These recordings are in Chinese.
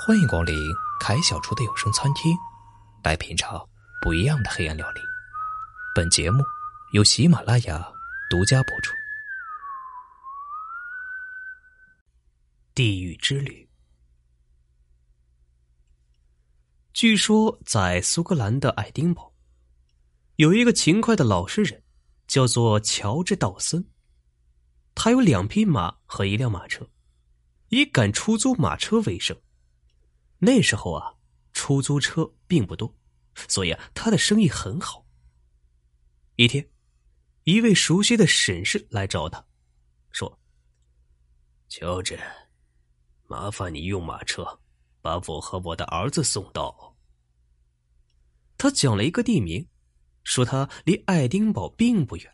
欢迎光临凯小厨的有声餐厅，来品尝不一样的黑暗料理。本节目由喜马拉雅独家播出。地狱之旅。据说，在苏格兰的爱丁堡，有一个勤快的老实人，叫做乔治·道森。他有两匹马和一辆马车，以赶出租马车为生。那时候啊，出租车并不多，所以啊，他的生意很好。一天，一位熟悉的婶婶来找他，说：“乔治，麻烦你用马车把我和我的儿子送到。”他讲了一个地名，说他离爱丁堡并不远。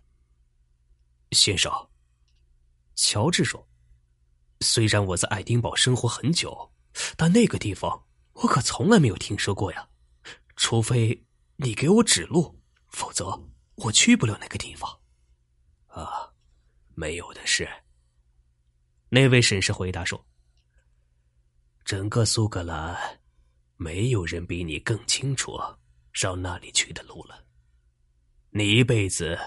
先生，乔治说：“虽然我在爱丁堡生活很久。”但那个地方我可从来没有听说过呀，除非你给我指路，否则我去不了那个地方。啊，没有的事。那位绅士回答说：“整个苏格兰，没有人比你更清楚上那里去的路了。你一辈子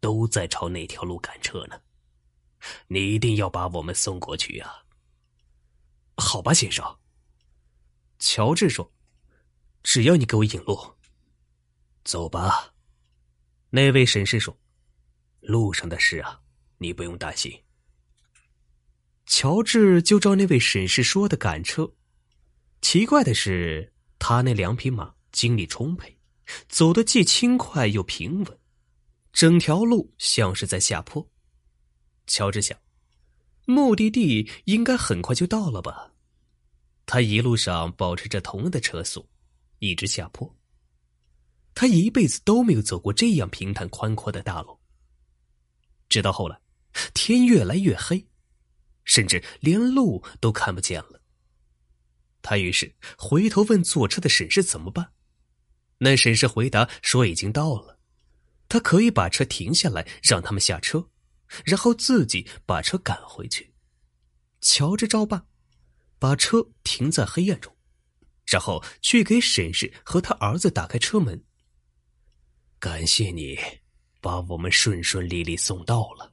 都在朝那条路赶车呢，你一定要把我们送过去呀。”好吧，先生。乔治说：“只要你给我引路，走吧。”那位绅士说：“路上的事啊，你不用担心。”乔治就照那位绅士说的赶车。奇怪的是，他那两匹马精力充沛，走得既轻快又平稳，整条路像是在下坡。乔治想。目的地应该很快就到了吧？他一路上保持着同样的车速，一直下坡。他一辈子都没有走过这样平坦宽阔的大路。直到后来，天越来越黑，甚至连路都看不见了。他于是回头问坐车的婶婶怎么办。那婶婶回答说已经到了，他可以把车停下来，让他们下车。然后自己把车赶回去，乔治照办，把车停在黑暗中，然后去给婶婶和他儿子打开车门。感谢你，把我们顺顺利利送到了。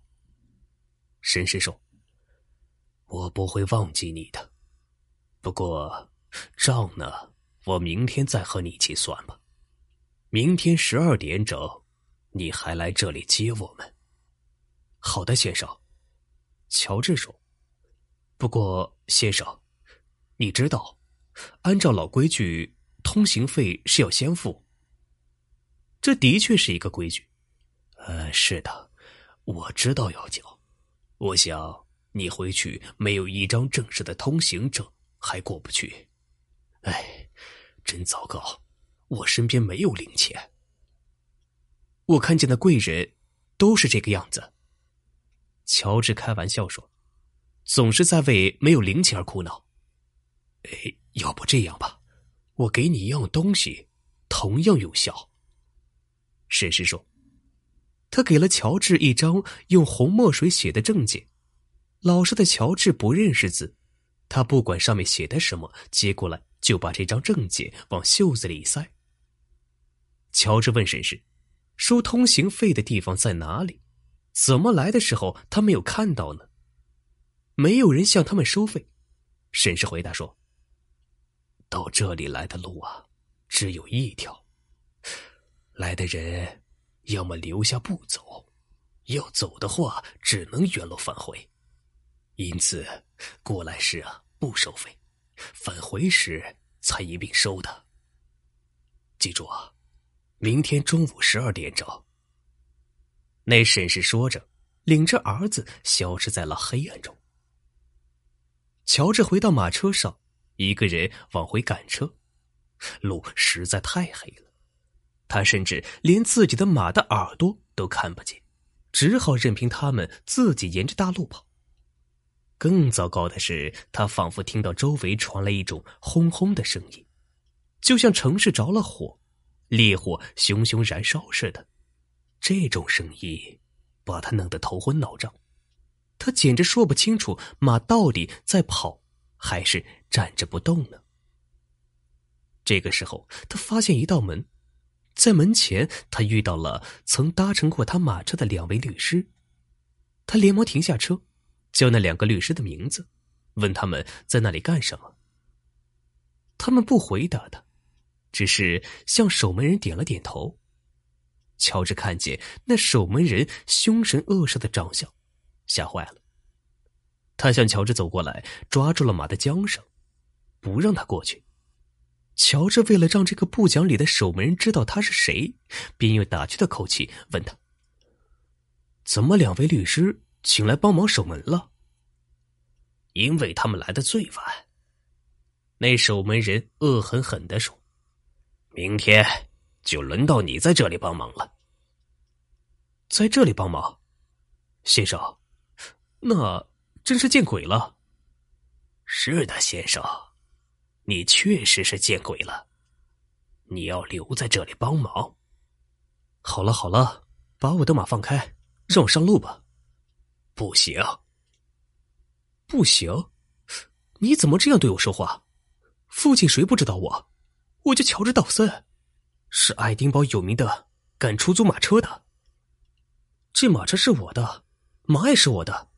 婶婶说：“我不会忘记你的，不过账呢，我明天再和你一起算吧。明天十二点整，你还来这里接我们。”好的，先生，乔治说。不过，先生，你知道，按照老规矩，通行费是要先付。这的确是一个规矩。呃，是的，我知道要交。我想你回去没有一张正式的通行证还过不去。哎，真糟糕，我身边没有零钱。我看见的贵人都是这个样子。乔治开玩笑说：“总是在为没有零钱而苦恼。”哎，要不这样吧，我给你一样东西，同样有效。沈氏说：“他给了乔治一张用红墨水写的证件。”老实的乔治不认识字，他不管上面写的什么，接过来就把这张证件往袖子里塞。乔治问沈氏：“收通行费的地方在哪里？”怎么来的时候他没有看到呢？没有人向他们收费。沈氏回答说：“到这里来的路啊，只有一条。来的人要么留下不走，要走的话只能原路返回。因此，过来时啊不收费，返回时才一并收的。记住啊，明天中午十二点整。”那沈氏说着，领着儿子消失在了黑暗中。乔治回到马车上，一个人往回赶车，路实在太黑了，他甚至连自己的马的耳朵都看不见，只好任凭他们自己沿着大路跑。更糟糕的是，他仿佛听到周围传来一种轰轰的声音，就像城市着了火，烈火熊熊燃烧似的。这种声音把他弄得头昏脑胀，他简直说不清楚马到底在跑还是站着不动呢。这个时候，他发现一道门，在门前，他遇到了曾搭乘过他马车的两位律师。他连忙停下车，叫那两个律师的名字，问他们在那里干什么。他们不回答他，只是向守门人点了点头。乔治看见那守门人凶神恶煞的长相，吓坏了。他向乔治走过来，抓住了马的缰绳，不让他过去。乔治为了让这个不讲理的守门人知道他是谁，便用打趣的口气问他：“怎么两位律师请来帮忙守门了？”“因为他们来的最晚。”那守门人恶狠狠的说：“明天就轮到你在这里帮忙了。”“在这里帮忙，先生，那真是见鬼了。”“是的，先生。”你确实是见鬼了！你要留在这里帮忙。好了好了，把我的马放开，让我上路吧。不行，不行！你怎么这样对我说话？附近谁不知道我？我叫乔治·道森，是爱丁堡有名的赶出租马车的。这马车是我的，马也是我的，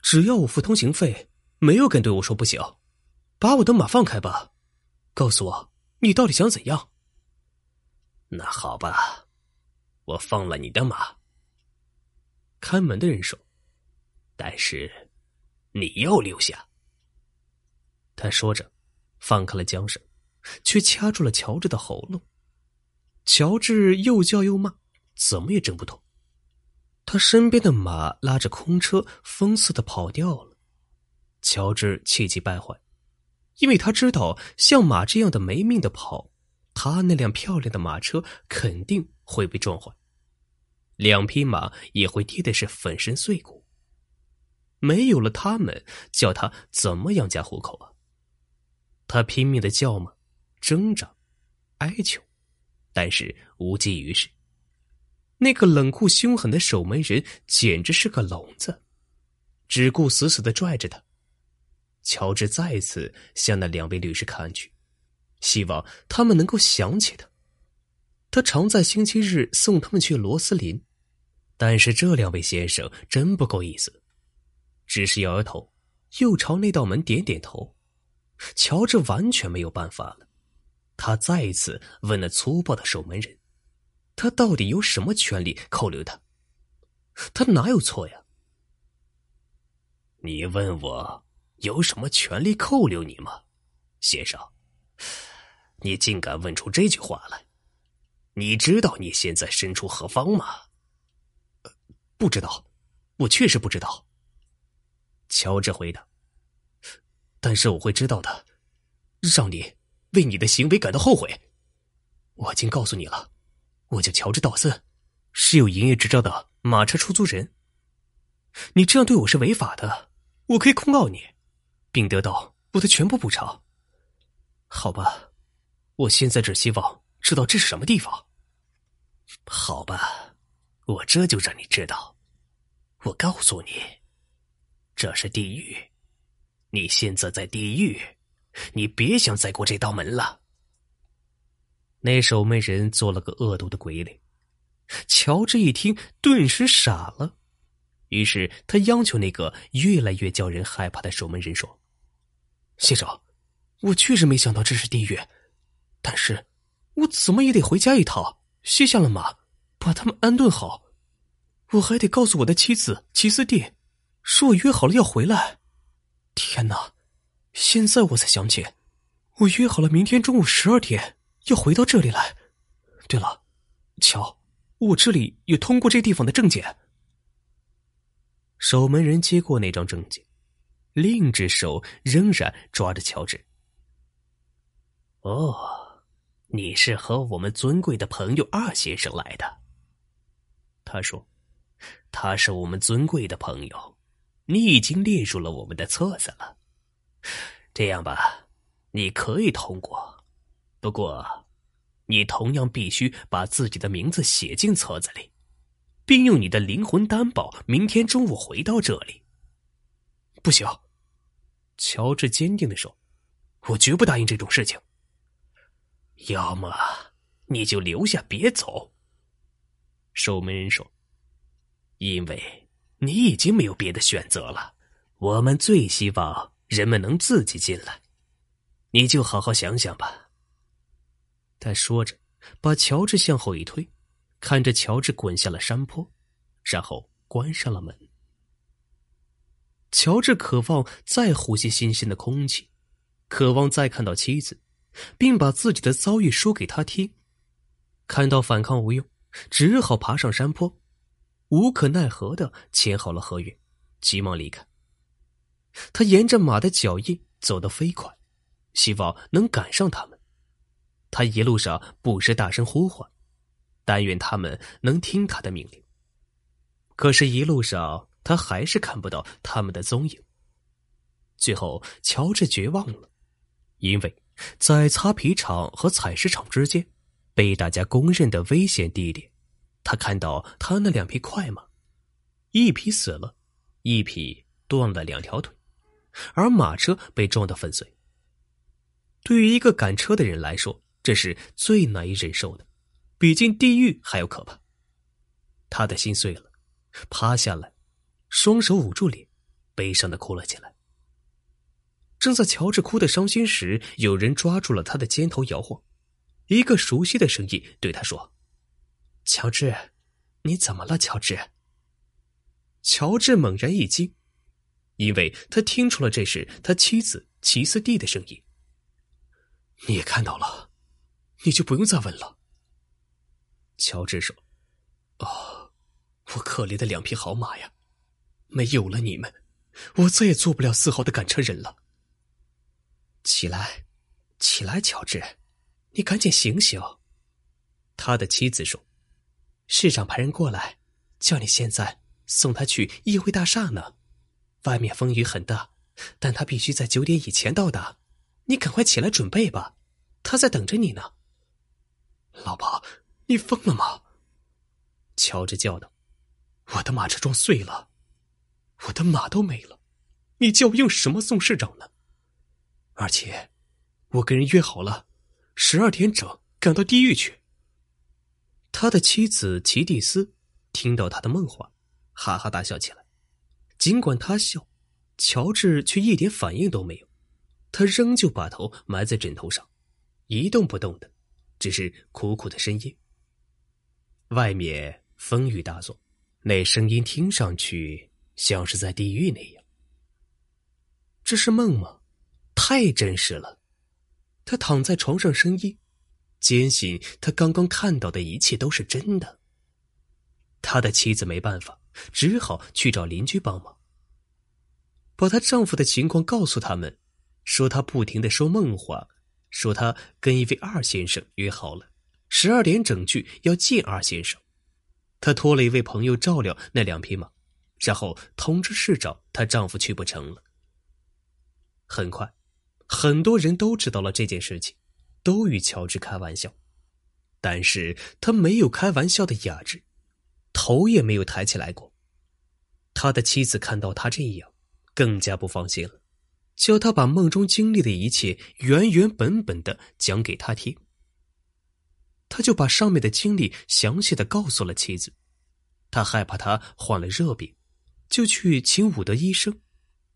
只要我付通行费，没有敢对我说不行。把我的马放开吧。告诉我，你到底想怎样？那好吧，我放了你的马。看门的人说：“但是你要留下。”他说着，放开了缰绳，却掐住了乔治的喉咙。乔治又叫又骂，怎么也挣不脱。他身边的马拉着空车，疯似的跑掉了。乔治气急败坏。因为他知道，像马这样的没命的跑，他那辆漂亮的马车肯定会被撞坏，两匹马也会跌的是粉身碎骨。没有了他们，叫他怎么养家糊口啊？他拼命的叫骂、挣扎、哀求，但是无济于事。那个冷酷凶狠的守门人简直是个聋子，只顾死死的拽着他。乔治再次向那两位律师看去，希望他们能够想起他。他常在星期日送他们去罗斯林，但是这两位先生真不够意思，只是摇摇头，又朝那道门点点头。乔治完全没有办法了，他再一次问那粗暴的守门人：“他到底有什么权利扣留他？他哪有错呀？”你问我。有什么权利扣留你吗，先生？你竟敢问出这句话来？你知道你现在身处何方吗？不知道，我确实不知道。乔治回答。但是我会知道的，让你为你的行为感到后悔。我已经告诉你了，我叫乔治·道森，是有营业执照的马车出租人。你这样对我是违法的，我可以控告你。并得到我的全部补偿。好吧，我现在只希望知道这是什么地方。好吧，我这就让你知道。我告诉你，这是地狱。你现在在地狱，你别想再过这道门了。那守门人做了个恶毒的鬼脸。乔治一听，顿时傻了。于是他央求那个越来越叫人害怕的守门人说。先生，我确实没想到这是地狱，但是，我怎么也得回家一趟，卸下了马，把他们安顿好。我还得告诉我的妻子齐斯蒂，说我约好了要回来。天哪，现在我才想起，我约好了明天中午十二点要回到这里来。对了，瞧，我这里有通过这地方的证件。守门人接过那张证件。另一只手仍然抓着乔治。哦，你是和我们尊贵的朋友二先生来的。他说：“他是我们尊贵的朋友，你已经列入了我们的册子了。这样吧，你可以通过，不过，你同样必须把自己的名字写进册子里，并用你的灵魂担保明天中午回到这里。不行。”乔治坚定的说：“我绝不答应这种事情。”要么你就留下别走。”守门人说：“因为你已经没有别的选择了。我们最希望人们能自己进来，你就好好想想吧。”他说着，把乔治向后一推，看着乔治滚下了山坡，然后关上了门。乔治渴望再呼吸新鲜的空气，渴望再看到妻子，并把自己的遭遇说给他听。看到反抗无用。只好爬上山坡，无可奈何的签好了合约，急忙离开。他沿着马的脚印走得飞快，希望能赶上他们。他一路上不时大声呼唤，但愿他们能听他的命令。可是，一路上他还是看不到他们的踪影。最后，乔治绝望了，因为在擦皮厂和采石场之间。被大家公认的危险地点，他看到他那两匹快马，一匹死了，一匹断了两条腿，而马车被撞得粉碎。对于一个赶车的人来说，这是最难以忍受的，比进地狱还要可怕。他的心碎了，趴下来，双手捂住脸，悲伤的哭了起来。正在乔治哭得伤心时，有人抓住了他的肩头摇晃。一个熟悉的声音对他说：“乔治，你怎么了？”乔治。乔治猛然一惊，因为他听出了这是他妻子齐斯蒂的声音。你也看到了，你就不用再问了。”乔治说：“哦，我可怜的两匹好马呀，没有了你们，我再也做不了丝毫的赶车人了。起来，起来，乔治。”你赶紧醒醒！他的妻子说：“市长派人过来，叫你现在送他去议会大厦呢。外面风雨很大，但他必须在九点以前到达。你赶快起来准备吧，他在等着你呢。”老婆，你疯了吗？乔治叫道：“我的马车撞碎了，我的马都没了，你叫我用什么送市长呢？而且，我跟人约好了。”十二点整赶到地狱去。他的妻子齐蒂斯听到他的梦话，哈哈大笑起来。尽管他笑，乔治却一点反应都没有。他仍旧把头埋在枕头上，一动不动的，只是苦苦的呻吟。外面风雨大作，那声音听上去像是在地狱那样。这是梦吗？太真实了。他躺在床上呻吟，坚信他刚刚看到的一切都是真的。他的妻子没办法，只好去找邻居帮忙，把她丈夫的情况告诉他们，说她不停的说梦话，说她跟一位二先生约好了，十二点整去要见二先生。她托了一位朋友照料那两匹马，然后通知市长，她丈夫去不成了。很快。很多人都知道了这件事情，都与乔治开玩笑，但是他没有开玩笑的雅致，头也没有抬起来过。他的妻子看到他这样，更加不放心了，叫他把梦中经历的一切原原本本的讲给他听。他就把上面的经历详细的告诉了妻子，他害怕他患了热病，就去请伍德医生。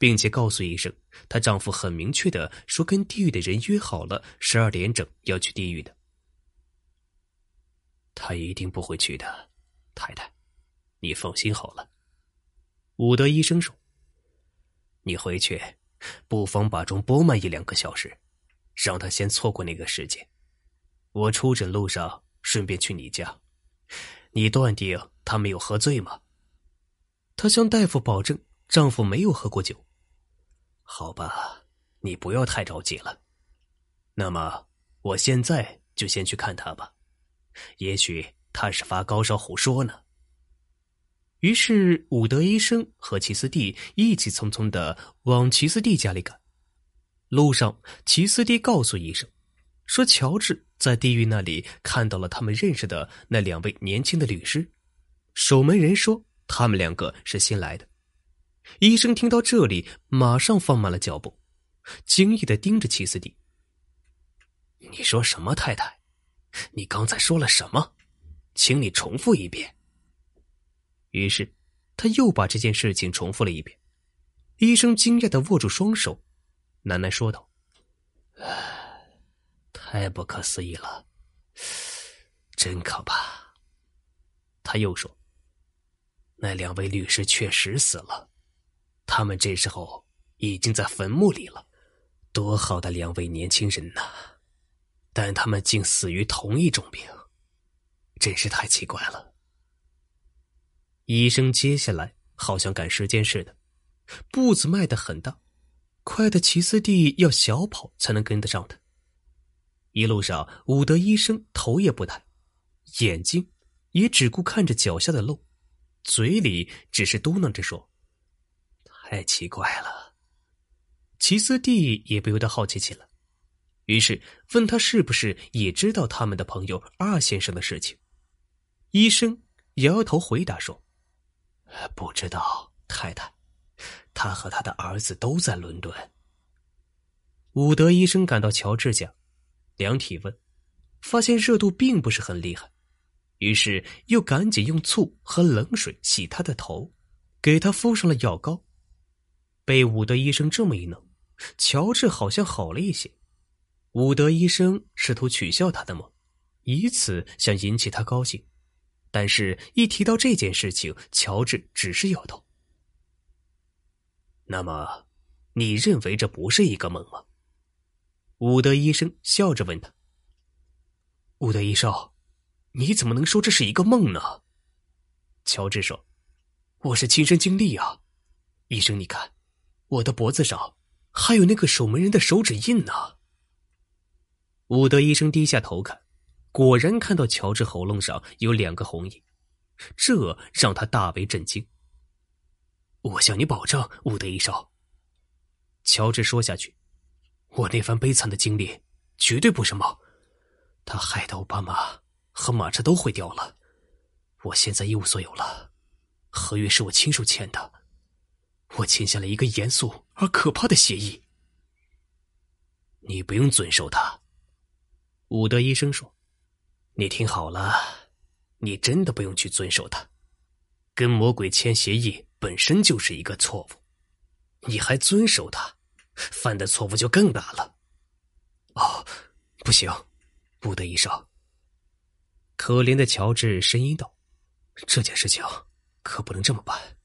并且告诉医生，她丈夫很明确的说，跟地狱的人约好了十二点整要去地狱的。他一定不会去的，太太，你放心好了。伍德医生说：“你回去，不妨把钟拨慢一两个小时，让他先错过那个时间。我出诊路上顺便去你家，你断定他没有喝醉吗？”她向大夫保证，丈夫没有喝过酒。好吧，你不要太着急了。那么，我现在就先去看他吧。也许他是发高烧胡说呢。于是，伍德医生和齐斯蒂一起匆匆的往齐斯蒂家里赶。路上，齐斯蒂告诉医生，说乔治在地狱那里看到了他们认识的那两位年轻的律师。守门人说，他们两个是新来的。医生听到这里，马上放慢了脚步，惊异的盯着齐斯蒂。你说什么，太太？你刚才说了什么？请你重复一遍。于是，他又把这件事情重复了一遍。医生惊讶的握住双手，喃喃说道：“太不可思议了，真可怕。”他又说：“那两位律师确实死了，他们这时候已经在坟墓里了。多好的两位年轻人呐！但他们竟死于同一种病，真是太奇怪了。”医生接下来好像赶时间似的，步子迈得很大，快的齐斯蒂要小跑才能跟得上他。一路上，伍德医生头也不抬，眼睛也只顾看着脚下的路，嘴里只是嘟囔着说：“太奇怪了。”齐斯蒂也不由得好奇起来，于是问他是不是也知道他们的朋友二先生的事情。医生摇摇头回答说。不知道，太太，他和他的儿子都在伦敦。伍德医生赶到乔治家，量体温，发现热度并不是很厉害，于是又赶紧用醋和冷水洗他的头，给他敷上了药膏。被伍德医生这么一弄，乔治好像好了一些。伍德医生试图取笑他的梦，以此想引起他高兴。但是，一提到这件事情，乔治只是摇头。那么，你认为这不是一个梦吗？伍德医生笑着问他。伍德医生，你怎么能说这是一个梦呢？乔治说：“我是亲身经历啊，医生，你看，我的脖子上还有那个守门人的手指印呢。”伍德医生低下头看。果然看到乔治喉咙上有两个红印，这让他大为震惊。我向你保证，伍德医生。乔治说下去：“我那番悲惨的经历绝对不是梦，他害得我爸妈和马车都毁掉了。我现在一无所有了，合约是我亲手签的，我签下了一个严肃而可怕的协议。你不用遵守它。”伍德医生说。你听好了，你真的不用去遵守它。跟魔鬼签协议本身就是一个错误，你还遵守它，犯的错误就更大了。哦，不行，不得医生。可怜的乔治呻吟道：“这件事情可不能这么办。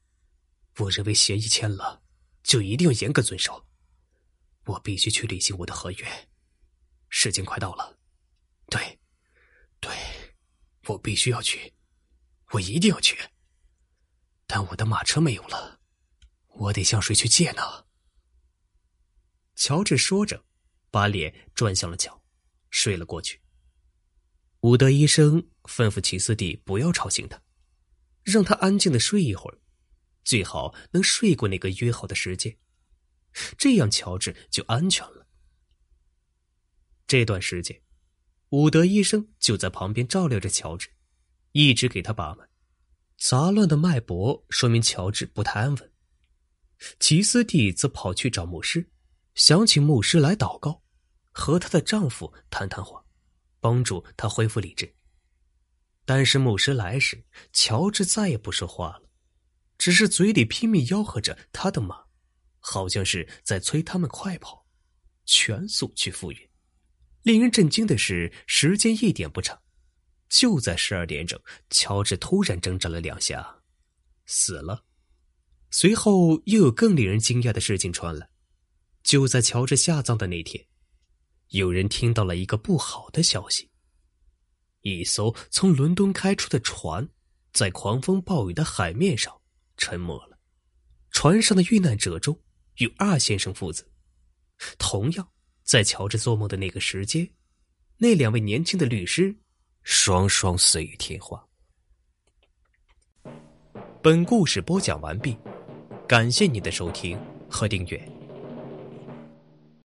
我认为协议签了，就一定要严格遵守。我必须去履行我的合约。时间快到了。对。”对，我必须要去，我一定要去。但我的马车没有了，我得向谁去借呢？乔治说着，把脸转向了墙，睡了过去。伍德医生吩咐齐斯蒂不要吵醒他，让他安静的睡一会儿，最好能睡过那个约好的时间，这样乔治就安全了。这段时间。伍德医生就在旁边照料着乔治，一直给他把脉。杂乱的脉搏说明乔治不太安稳。吉斯蒂则跑去找牧师，想请牧师来祷告，和她的丈夫谈谈话，帮助她恢复理智。但是牧师来时，乔治再也不说话了，只是嘴里拼命吆喝着他的马，好像是在催他们快跑，全速去复原。令人震惊的是，时间一点不长，就在十二点整，乔治突然挣扎了两下，死了。随后又有更令人惊讶的事情传来：就在乔治下葬的那天，有人听到了一个不好的消息。一艘从伦敦开出的船，在狂风暴雨的海面上沉没了。船上的遇难者中有二先生父子，同样。在乔治做梦的那个时间，那两位年轻的律师双双死于天花。本故事播讲完毕，感谢你的收听和订阅。